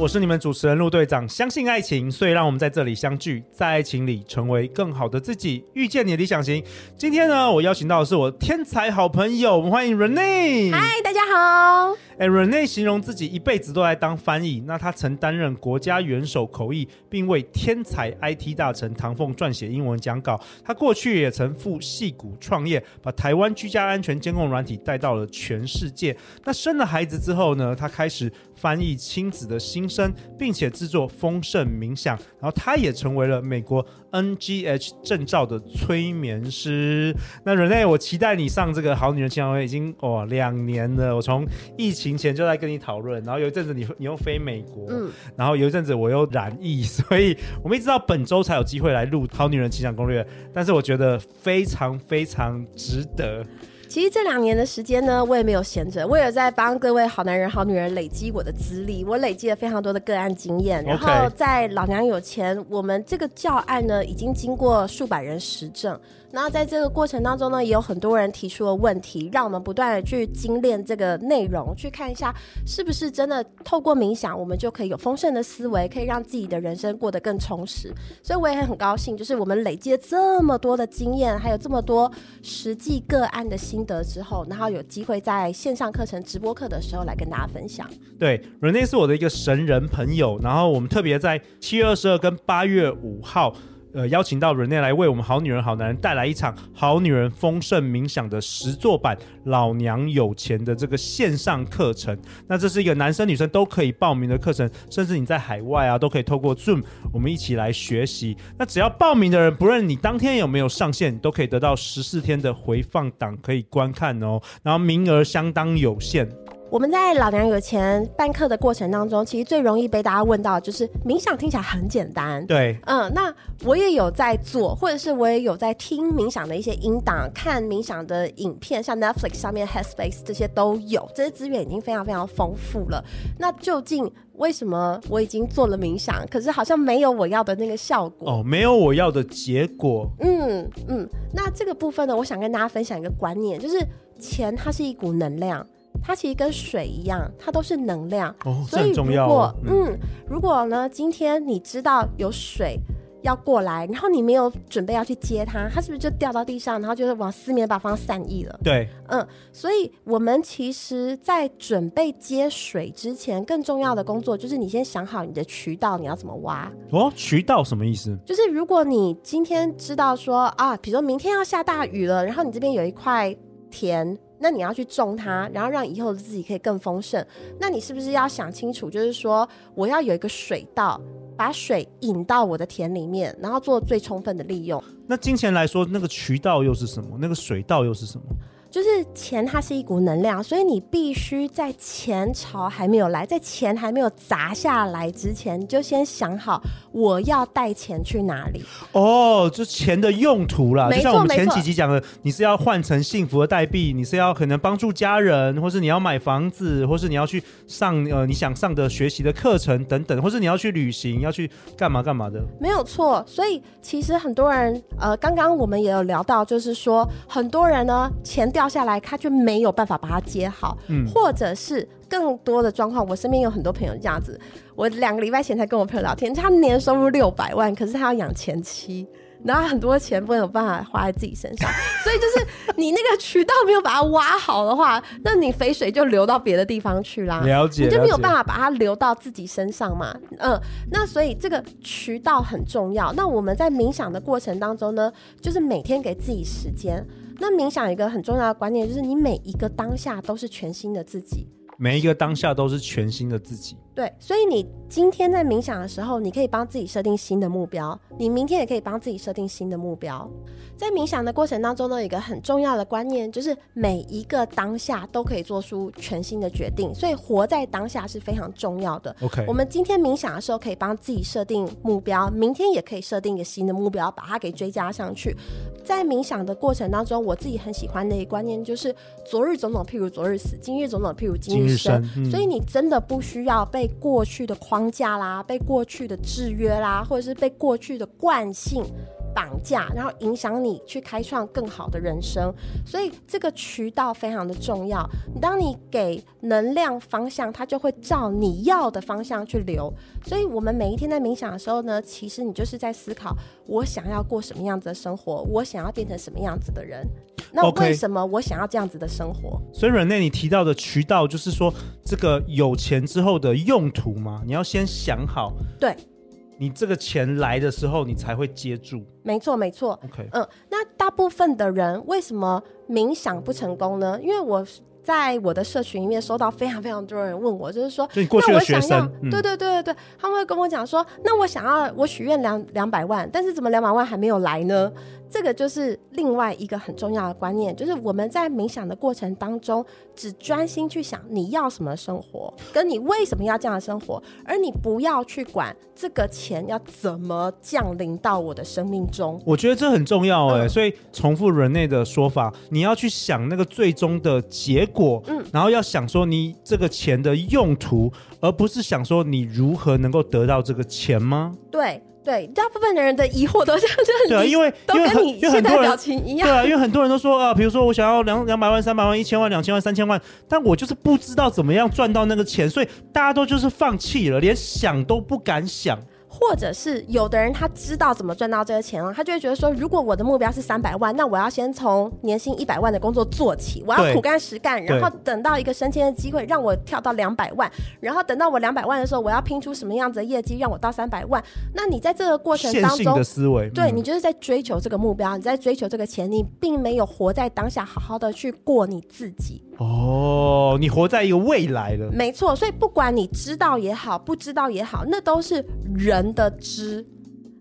我是你们主持人陆队长。相信爱情，所以让我们在这里相聚，在爱情里成为更好的自己，遇见你的理想型。今天呢，我邀请到的是我天才好朋友，我们欢迎 Renee。嗨，大家好。哎，Rene 形容自己一辈子都在当翻译。那他曾担任国家元首口译，并为天才 IT 大臣唐凤撰写英文讲稿。他过去也曾赴戏谷创业，把台湾居家安全监控软体带到了全世界。那生了孩子之后呢，他开始翻译亲子的心声，并且制作丰盛冥想。然后他也成为了美国 NGH 证照的催眠师。那 Rene，我期待你上这个好女人情场攻略已经哦两年了。我从疫情前就在跟你讨论，然后有一阵子你你又飞美国，嗯，然后有一阵子我又染疫，所以我们一直到本周才有机会来录《好女人情场攻略》，但是我觉得非常非常值得。其实这两年的时间呢，我也没有闲着，我也在帮各位好男人、好女人累积我的资历，我累积了非常多的个案经验。然后在老娘有钱，我们这个教案呢，已经经过数百人实证。然后在这个过程当中呢，也有很多人提出了问题，让我们不断的去精炼这个内容，去看一下是不是真的透过冥想，我们就可以有丰盛的思维，可以让自己的人生过得更充实。所以我也很高兴，就是我们累积了这么多的经验，还有这么多实际个案的心心得之后，然后有机会在线上课程直播课的时候来跟大家分享。对，Renee 是我的一个神人朋友，然后我们特别在七月二十二跟八月五号。呃，邀请到 Renee 来为我们好女人、好男人带来一场好女人丰盛冥想的实作版《老娘有钱》的这个线上课程。那这是一个男生女生都可以报名的课程，甚至你在海外啊，都可以透过 Zoom，我们一起来学习。那只要报名的人，不论你当天有没有上线，都可以得到十四天的回放档可以观看哦。然后名额相当有限。我们在老娘有钱办课的过程当中，其实最容易被大家问到就是冥想听起来很简单，对，嗯，那我也有在做，或者是我也有在听冥想的一些音档，看冥想的影片，像 Netflix 上面 Headspace 这些都有，这些资源已经非常非常丰富了。那究竟为什么我已经做了冥想，可是好像没有我要的那个效果？哦，没有我要的结果。嗯嗯，那这个部分呢，我想跟大家分享一个观念，就是钱它是一股能量。它其实跟水一样，它都是能量。哦，这很重要哦。所以如果嗯，嗯，如果呢，今天你知道有水要过来，然后你没有准备要去接它，它是不是就掉到地上，然后就是往四面八方散逸了？对，嗯，所以我们其实，在准备接水之前，更重要的工作就是你先想好你的渠道，你要怎么挖。哦，渠道什么意思？就是如果你今天知道说啊，比如说明天要下大雨了，然后你这边有一块田。那你要去种它，然后让以后的自己可以更丰盛。那你是不是要想清楚，就是说我要有一个水稻，把水引到我的田里面，然后做最充分的利用。那金钱来说，那个渠道又是什么？那个水稻又是什么？就是钱，它是一股能量，所以你必须在钱潮还没有来，在钱还没有砸下来之前，你就先想好我要带钱去哪里。哦，就钱的用途啦，就像我们前几集讲的，你是要换成幸福的代币，你是要可能帮助家人，或是你要买房子，或是你要去上呃你想上的学习的课程等等，或是你要去旅行，要去干嘛干嘛的。没有错，所以其实很多人呃，刚刚我们也有聊到，就是说很多人呢钱掉。掉下来，他就没有办法把它接好，嗯，或者是更多的状况。我身边有很多朋友这样子，我两个礼拜前才跟我朋友聊天，他年收入六百万，可是他要养前妻。然后很多钱没有办法花在自己身上，所以就是你那个渠道没有把它挖好的话，那你肥水就流到别的地方去啦。了解，你就没有办法把它流到自己身上嘛。嗯，那所以这个渠道很重要。那我们在冥想的过程当中呢，就是每天给自己时间。那冥想一个很重要的观念就是，你每一个当下都是全新的自己。每一个当下都是全新的自己。对，所以你今天在冥想的时候，你可以帮自己设定新的目标；你明天也可以帮自己设定新的目标。在冥想的过程当中呢，有一个很重要的观念，就是每一个当下都可以做出全新的决定。所以活在当下是非常重要的。OK，我们今天冥想的时候，可以帮自己设定目标；明天也可以设定一个新的目标，把它给追加上去。在冥想的过程当中，我自己很喜欢的一个观念就是“昨日种种，譬如昨日死；今日种种，譬如今日生”日嗯。所以你真的不需要被过去的框架啦，被过去的制约啦，或者是被过去的惯性。绑架，然后影响你去开创更好的人生，所以这个渠道非常的重要。当你给能量方向，它就会照你要的方向去流。所以，我们每一天在冥想的时候呢，其实你就是在思考：我想要过什么样子的生活？我想要变成什么样子的人？那为什么我想要这样子的生活所以，Renee，你提到的渠道，就是说这个有钱之后的用途吗？你要先想好。对。你这个钱来的时候，你才会接住。没错，没错。OK，嗯，那大部分的人为什么冥想不成功呢？因为我在我的社群里面收到非常非常多人问我，就是说，就你过去的学生，那我想要，嗯、对对对对对，他们会跟我讲说，那我想要我许愿两两百万，但是怎么两百万还没有来呢？这个就是另外一个很重要的观念，就是我们在冥想的过程当中，只专心去想你要什么生活，跟你为什么要这样的生活，而你不要去管这个钱要怎么降临到我的生命中。我觉得这很重要哎、欸，嗯、所以重复 Renee 的说法，你要去想那个最终的结果，嗯，然后要想说你这个钱的用途，而不是想说你如何能够得到这个钱吗？对。对，大部分的人的疑惑都像这样，对啊，因为都跟你现在表情一样，对啊，因为很多人都说啊，比如说我想要两两百万、三百万、一千万、两千万、三千万，但我就是不知道怎么样赚到那个钱，所以大家都就是放弃了，连想都不敢想。或者是有的人他知道怎么赚到这个钱了，他就会觉得说，如果我的目标是三百万，那我要先从年薪一百万的工作做起，我要苦干实干，然后等到一个升迁的机会让我跳到两百万，然后等到我两百万的时候，我要拼出什么样子的业绩让我到三百万。那你在这个过程当中，的思维，嗯、对，你就是在追求这个目标，你在追求这个钱，你并没有活在当下，好好的去过你自己。哦，你活在一个未来了，没错。所以不管你知道也好，不知道也好，那都是人人的知。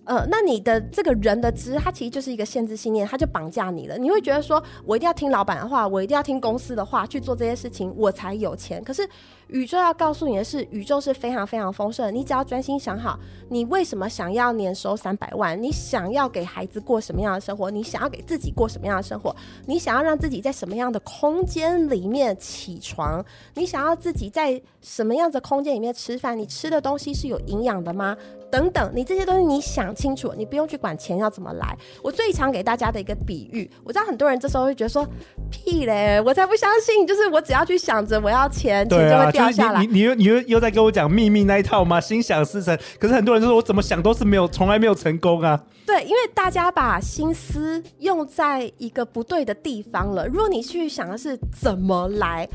呃，那你的这个人的知，它其实就是一个限制信念，它就绑架你了。你会觉得说，我一定要听老板的话，我一定要听公司的话去做这些事情，我才有钱。可是宇宙要告诉你的是，宇宙是非常非常丰盛。你只要专心想好，你为什么想要年收三百万？你想要给孩子过什么样的生活？你想要给自己过什么样的生活？你想要让自己在什么样的空间里面起床？你想要自己在什么样的空间里面吃饭？你吃的东西是有营养的吗？等等，你这些东西你想清楚，你不用去管钱要怎么来。我最常给大家的一个比喻，我知道很多人这时候会觉得说屁嘞，我才不相信，就是我只要去想着我要钱，钱就会掉下来。你你又你又又在跟我讲秘密那一套吗？心想事成。可是很多人就说我怎么想都是没有，从来没有成功啊。对，因为大家把心思用在一个不对的地方了。如果你去想的是怎么来。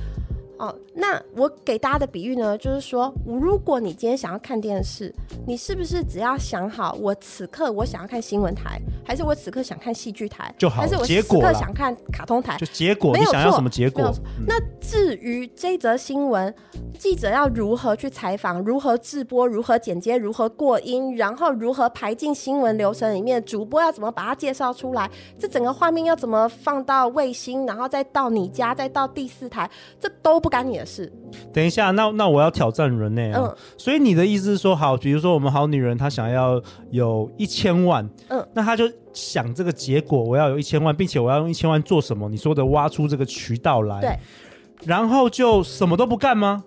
哦，那我给大家的比喻呢，就是说，如果你今天想要看电视，你是不是只要想好，我此刻我想要看新闻台，还是我此刻想看戏剧台，就好，还是我此刻想看卡通台，就结果，你想要什么结果？嗯、那至于这则新闻，记者要如何去采访，如何制播，如何剪接，如何过音，然后如何排进新闻流程里面，主播要怎么把它介绍出来，这整个画面要怎么放到卫星，然后再到你家，再到第四台，这都。不干你的事。等一下，那那我要挑战 Renee 啊。嗯。所以你的意思是说，好，比如说我们好女人她想要有一千万，嗯，那她就想这个结果，我要有一千万，并且我要用一千万做什么？你说的挖出这个渠道来，对，然后就什么都不干吗？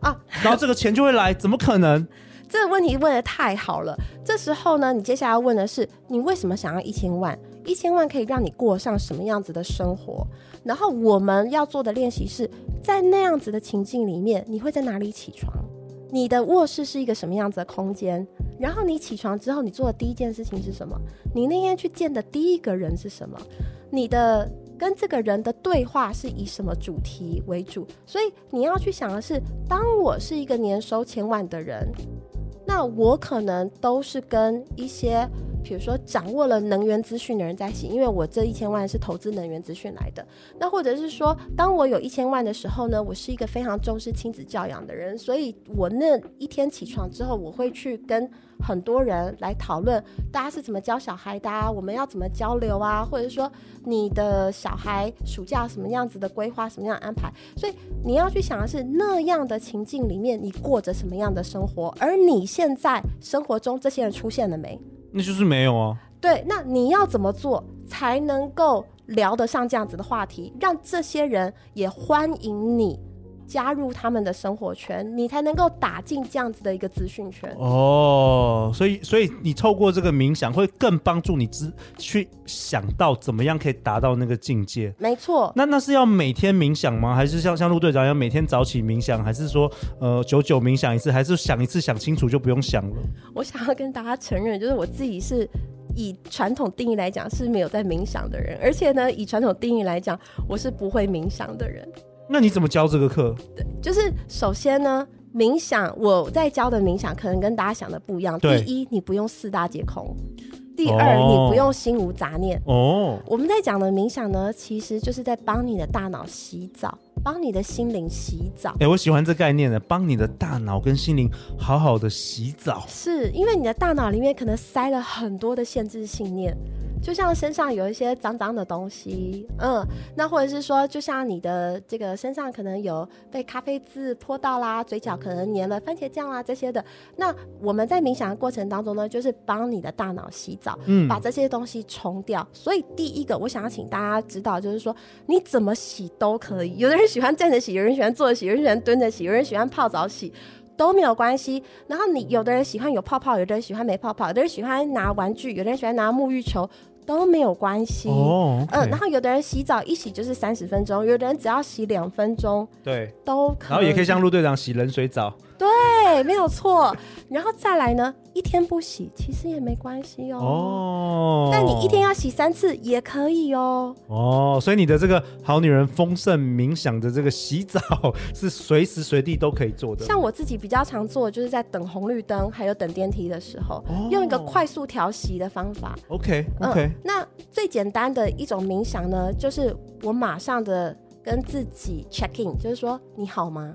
啊，然后这个钱就会来？怎么可能？这个问题问的太好了。这时候呢，你接下来要问的是，你为什么想要一千万？一千万可以让你过上什么样子的生活？然后我们要做的练习是在那样子的情境里面，你会在哪里起床？你的卧室是一个什么样子的空间？然后你起床之后，你做的第一件事情是什么？你那天去见的第一个人是什么？你的跟这个人的对话是以什么主题为主？所以你要去想的是，当我是一个年收千万的人，那我可能都是跟一些。比如说，掌握了能源资讯的人在一起，因为我这一千万是投资能源资讯来的。那或者是说，当我有一千万的时候呢，我是一个非常重视亲子教养的人，所以我那一天起床之后，我会去跟很多人来讨论，大家是怎么教小孩的啊，我们要怎么交流啊，或者说你的小孩暑假什么样子的规划，什么样的安排。所以你要去想的是，那样的情境里面，你过着什么样的生活，而你现在生活中这些人出现了没？那就是没有啊。对，那你要怎么做才能够聊得上这样子的话题，让这些人也欢迎你？加入他们的生活圈，你才能够打进这样子的一个资讯圈哦。所以，所以你透过这个冥想，会更帮助你知去想到怎么样可以达到那个境界。没错。那那是要每天冥想吗？还是像像陆队长一样每天早起冥想？还是说呃久久冥想一次？还是想一次想清楚就不用想了？我想要跟大家承认，就是我自己是以传统定义来讲是没有在冥想的人，而且呢，以传统定义来讲，我是不会冥想的人。那你怎么教这个课？对，就是首先呢，冥想我在教的冥想可能跟大家想的不一样。第一，你不用四大皆空；第二，哦、你不用心无杂念。哦，我们在讲的冥想呢，其实就是在帮你的大脑洗澡，帮你的心灵洗澡。哎、欸，我喜欢这概念的，帮你的大脑跟心灵好好的洗澡。是因为你的大脑里面可能塞了很多的限制信念。就像身上有一些脏脏的东西，嗯，那或者是说，就像你的这个身上可能有被咖啡渍泼到啦，嘴角可能粘了番茄酱啦这些的，那我们在冥想的过程当中呢，就是帮你的大脑洗澡，嗯，把这些东西冲掉。所以第一个，我想要请大家知道，就是说你怎么洗都可以。有的人喜欢站着洗，有人喜欢坐着洗，有人喜欢蹲着洗，有人喜欢泡澡洗，都没有关系。然后你有的人喜欢有泡泡，有的人喜欢没泡泡，有的人喜欢拿玩具，有的人喜欢拿沐浴球。都没有关系，嗯、oh, 然后有的人洗澡一洗就是三十分钟，有的人只要洗两分钟，对，都可以。然后也可以像陆队长洗冷水澡。对，没有错。然后再来呢，一天不洗其实也没关系哦。哦。但你一天要洗三次也可以哦。哦，所以你的这个好女人丰盛冥想的这个洗澡是随时随地都可以做的。像我自己比较常做，就是在等红绿灯还有等电梯的时候，哦、用一个快速调息的方法。OK OK、嗯。那最简单的一种冥想呢，就是我马上的跟自己 check in，就是说你好吗？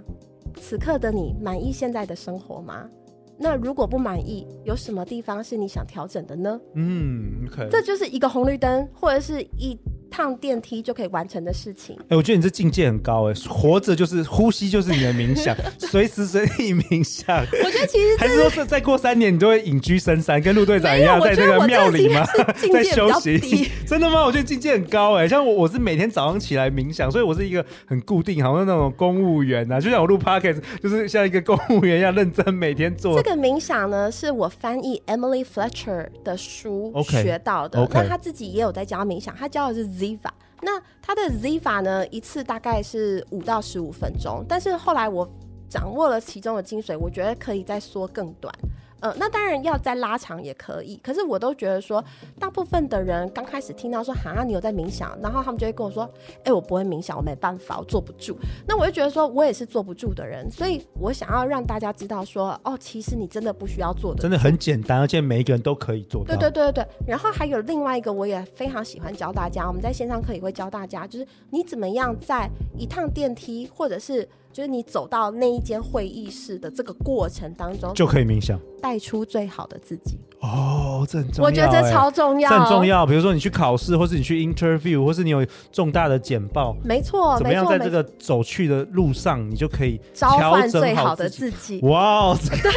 此刻的你满意现在的生活吗？那如果不满意，有什么地方是你想调整的呢？嗯，OK，这就是一个红绿灯或者是一。趟电梯就可以完成的事情。哎、欸，我觉得你这境界很高哎，活着就是呼吸，就是你的冥想，随时随地冥想。我觉得其实还是说是再过三年，你就会隐居深山，跟陆队长一样，在那个庙里吗？在休息。真的吗？我觉得境界很高哎，像我，我是每天早上起来冥想，所以我是一个很固定，好像那种公务员啊，就像我录 Podcast，就是像一个公务员一样认真每天做。这个冥想呢，是我翻译 Emily Fletcher 的书学到的。Okay, okay. 那他自己也有在教冥想，他教的是。Ziva，那他的 Ziva 呢，一次大概是五到十五分钟，但是后来我掌握了其中的精髓，我觉得可以再缩更短。呃，那当然要再拉长也可以，可是我都觉得说，大部分的人刚开始听到说，哈，你有在冥想，然后他们就会跟我说，哎、欸，我不会冥想，我没办法，我坐不住。那我就觉得说，我也是坐不住的人，所以我想要让大家知道说，哦，其实你真的不需要坐的，真的很简单，而且每一个人都可以做到。对对对对对。然后还有另外一个，我也非常喜欢教大家，我们在线上课也会教大家，就是你怎么样在一趟电梯或者是。就是你走到那一间会议室的这个过程当中，就可以冥想，带出最好的自己。哦，这很重要，我觉得这超重要，这很重要。比如说你去考试，或是你去 interview，或是你有重大的简报，没错，怎么样在这个走去的路上，你就可以召唤最好的自己。哇哦，对。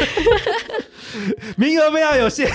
名额非常有限，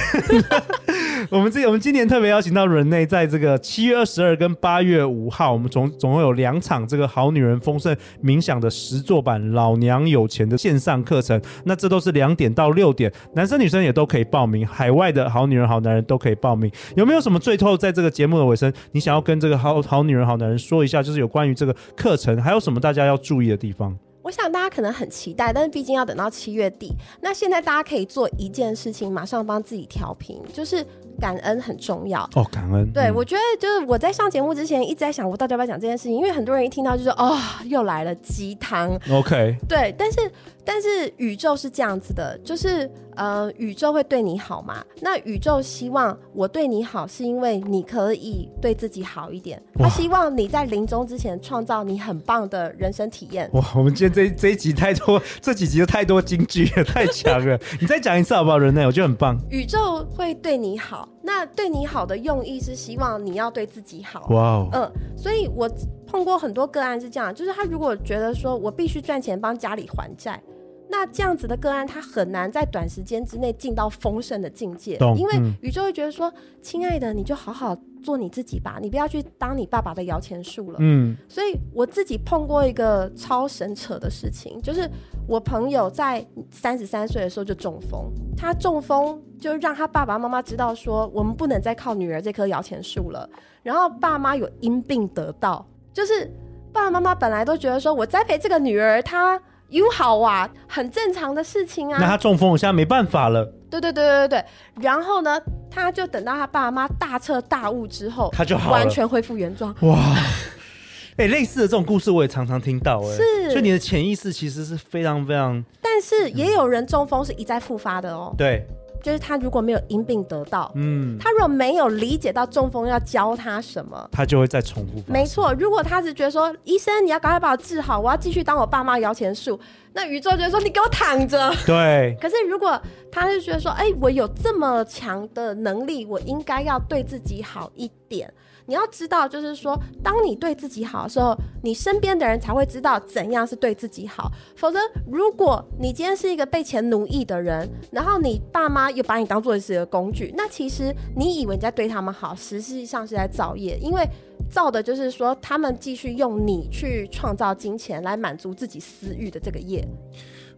我们这我们今年特别邀请到人类在这个七月二十二跟八月五号，我们总总共有两场这个好女人丰盛冥想的实作版老娘有钱的线上课程，那这都是两点到六点，男生女生也都可以报名，海外的好女人好男人都可以报名。有没有什么最后在这个节目的尾声，你想要跟这个好好女人好男人说一下，就是有关于这个课程，还有什么大家要注意的地方？我想大家可能很期待，但是毕竟要等到七月底。那现在大家可以做一件事情，马上帮自己调频，就是感恩很重要哦。感恩，对、嗯、我觉得就是我在上节目之前一直在想，我到底要不要讲这件事情，因为很多人一听到就说哦，又来了鸡汤。OK，对，但是。但是宇宙是这样子的，就是呃，宇宙会对你好嘛？那宇宙希望我对你好，是因为你可以对自己好一点。他希望你在临终之前创造你很棒的人生体验。哇，我们今天这这一集太多，这几集有太多金句了，太强了。你再讲一次好不好，Renee？我觉得很棒。宇宙会对你好，那对你好的用意是希望你要对自己好。嗯，所以我碰过很多个案是这样，就是他如果觉得说我必须赚钱帮家里还债。那这样子的个案，他很难在短时间之内进到丰盛的境界，懂因为宇宙会觉得说，亲爱的，你就好好做你自己吧，你不要去当你爸爸的摇钱树了。嗯，所以我自己碰过一个超神扯的事情，就是我朋友在三十三岁的时候就中风，他中风就让他爸爸妈妈知道说，我们不能再靠女儿这棵摇钱树了。然后爸妈有因病得道，就是爸爸妈妈本来都觉得说，我栽培这个女儿，她。有好啊，很正常的事情啊。那他中风，我现在没办法了。对对对对对，然后呢，他就等到他爸妈大彻大悟之后，他就好完全恢复原状。哇，哎、欸，类似的这种故事我也常常听到，哎，是，所以你的潜意识其实是非常非常……但是也有人中风是一再复发的哦。对。就是他如果没有因病得到，嗯，他如果没有理解到中风要教他什么，他就会再重复。没错，如果他是觉得说，医生你要赶快把我治好，我要继续当我爸妈摇钱树，那宇宙就说你给我躺着。对。可是如果他是觉得说，哎、欸，我有这么强的能力，我应该要对自己好一点。你要知道，就是说，当你对自己好的时候，你身边的人才会知道怎样是对自己好。否则，如果你今天是一个被钱奴役的人，然后你爸妈又把你当做是一个工具，那其实你以为你在对他们好，实际上是在造业，因为造的就是说，他们继续用你去创造金钱来满足自己私欲的这个业。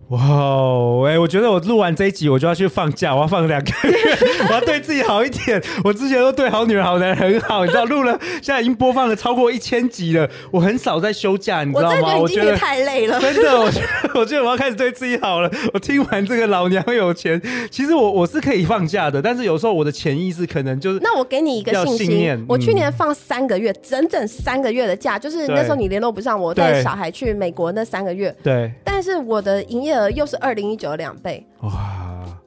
哇哦，哎，我觉得我录完这一集，我就要去放假，我要放两个月，我要对自己好一点。我之前都对好女人、好男人很好，你知道，录了，现在已经播放了超过一千集了。我很少在休假，你知道吗？我觉得太累了，真的，我觉得，我觉得我要开始对自己好了。我听完这个老娘有钱，其实我我是可以放假的，但是有时候我的潜意识可能就是……那我给你一个信心，我去年放三个月，嗯、整整三个月的假，就是那时候你联络不上我，带小孩去美国那三个月，对，但是我的营业额又是二零一九的两倍。哇！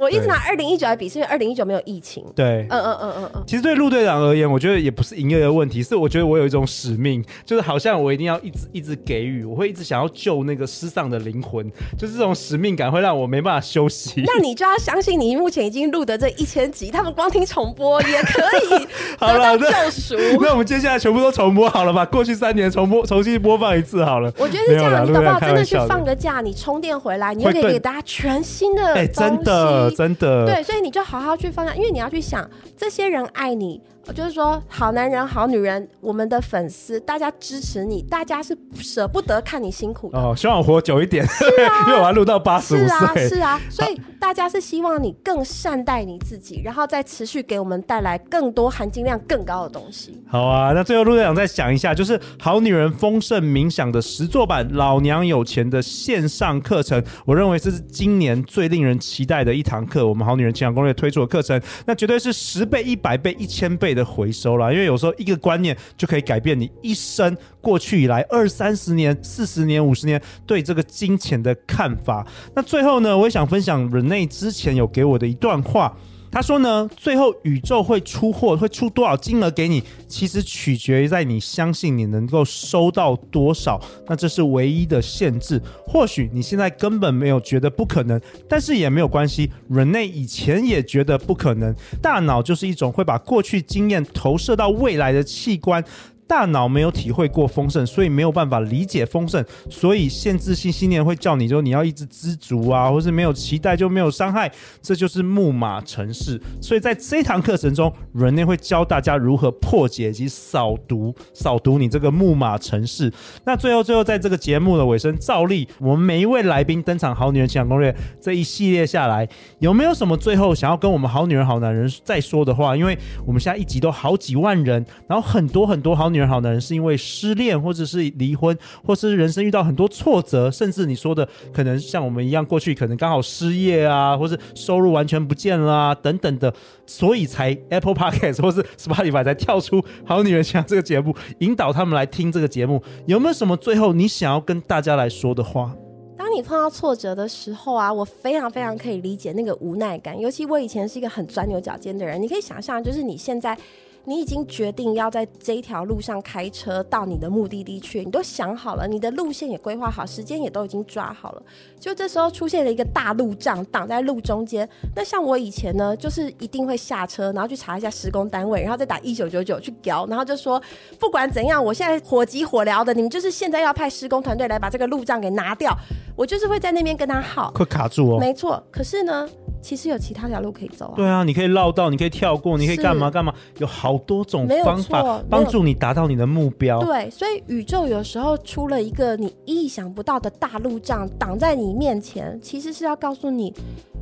我一直拿二零一九来比，是因为二零一九没有疫情。对，嗯嗯嗯嗯嗯。其实对陆队长而言，我觉得也不是营业的问题，是我觉得我有一种使命，就是好像我一定要一直一直给予，我会一直想要救那个失丧的灵魂，就是这种使命感会让我没办法休息。那你就要相信，你目前已经录的这一千集，他们光听重播也可以 得到救赎。那我们接下来全部都重播好了吧？过去三年重播重新播放一次好了。我觉得是这样，你搞不好真的去放个假，你充电回来，你又可以给大家全新的哎，真的真的对。所以你就好好去放下，因为你要去想，这些人爱你，就是说好男人、好女人，我们的粉丝，大家支持你，大家是舍不得看你辛苦的哦。希望我活久一点，因为我要录到八十五岁。是啊，是啊，所以大家是希望你更善待你自己，然后再持续给我们带来更多含金量更高的东西。好啊，那最后陆队长再想一下，就是好女人丰盛冥想的实作版《老娘有钱》的线上课程，我认为这是今年最令人期待的一堂课。我们好女人。情感攻略推出的课程，那绝对是十倍、一百倍、一千倍的回收啦。因为有时候一个观念就可以改变你一生，过去以来二三十年、四十年、五十年对这个金钱的看法。那最后呢，我也想分享人类之前有给我的一段话。他说呢，最后宇宙会出货，会出多少金额给你，其实取决于在你相信你能够收到多少，那这是唯一的限制。或许你现在根本没有觉得不可能，但是也没有关系。人类以前也觉得不可能。大脑就是一种会把过去经验投射到未来的器官。大脑没有体会过丰盛，所以没有办法理解丰盛，所以限制性信念会叫你就你要一直知足啊，或是没有期待就没有伤害，这就是木马城市。所以在这堂课程中人类会教大家如何破解及扫毒，扫毒你这个木马城市。那最后，最后在这个节目的尾声，照例我们每一位来宾登场，好女人情感攻略这一系列下来，有没有什么最后想要跟我们好女人好男人再说的话？因为我们现在一集都好几万人，然后很多很多好女好男人是因为失恋，或者是离婚，或是人生遇到很多挫折，甚至你说的可能像我们一样，过去可能刚好失业啊，或是收入完全不见了啊，等等的，所以才 Apple Podcast 或是 Spotify 才跳出《好女人想这个节目，引导他们来听这个节目。有没有什么最后你想要跟大家来说的话？当你碰到挫折的时候啊，我非常非常可以理解那个无奈感，尤其我以前是一个很钻牛角尖的人，你可以想象，就是你现在。你已经决定要在这一条路上开车到你的目的地去，你都想好了，你的路线也规划好，时间也都已经抓好了。就这时候出现了一个大路障挡在路中间，那像我以前呢，就是一定会下车，然后去查一下施工单位，然后再打一九九九去调，然后就说不管怎样，我现在火急火燎的，你们就是现在要派施工团队来把这个路障给拿掉，我就是会在那边跟他耗，会卡住哦。没错，可是呢。其实有其他条路可以走啊。对啊，你可以绕道，你可以跳过，你可以干嘛干嘛，有好多种方法帮助你达到你的目标。对，所以宇宙有时候出了一个你意想不到的大路障挡在你面前，其实是要告诉你。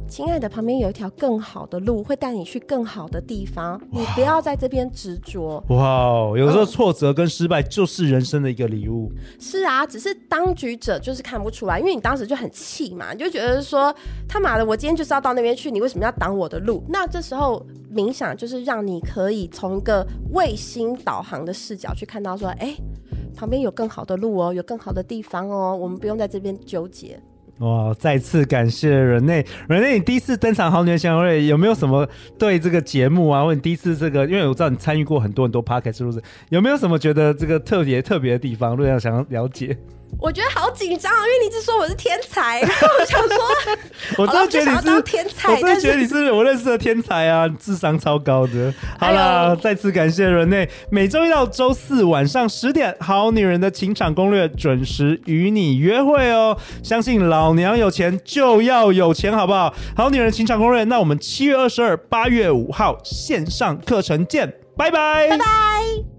亲爱的，旁边有一条更好的路，会带你去更好的地方。你不要在这边执着。哇，有时候挫折跟失败就是人生的一个礼物。是啊，只是当局者就是看不出来，因为你当时就很气嘛，你就觉得说他妈的，我今天就是要到那边去，你为什么要挡我的路？那这时候冥想就是让你可以从一个卫星导航的视角去看到说，哎，旁边有更好的路哦，有更好的地方哦，我们不用在这边纠结。哇！再次感谢人类，人类，你第一次登场《好女人情场攻略》，有没有什么对这个节目啊，或者你第一次这个，因为我知道你参与过很多很多 podcast 是不是？有没有什么觉得这个特别特别的地方？如果要想要了解。我觉得好紧张，因为你一直说我是天才，然 后我想说，我真的觉得你是天才，我真的觉得你是我认识的天才啊，智商超高的。好啦，再次感谢人内，每周一到周四晚上十点，《好女人的情场攻略》准时与你约会哦。相信老娘有钱就要有钱，好不好？好女人情场攻略，那我们七月二十二、八月五号线上课程见，拜拜，拜拜。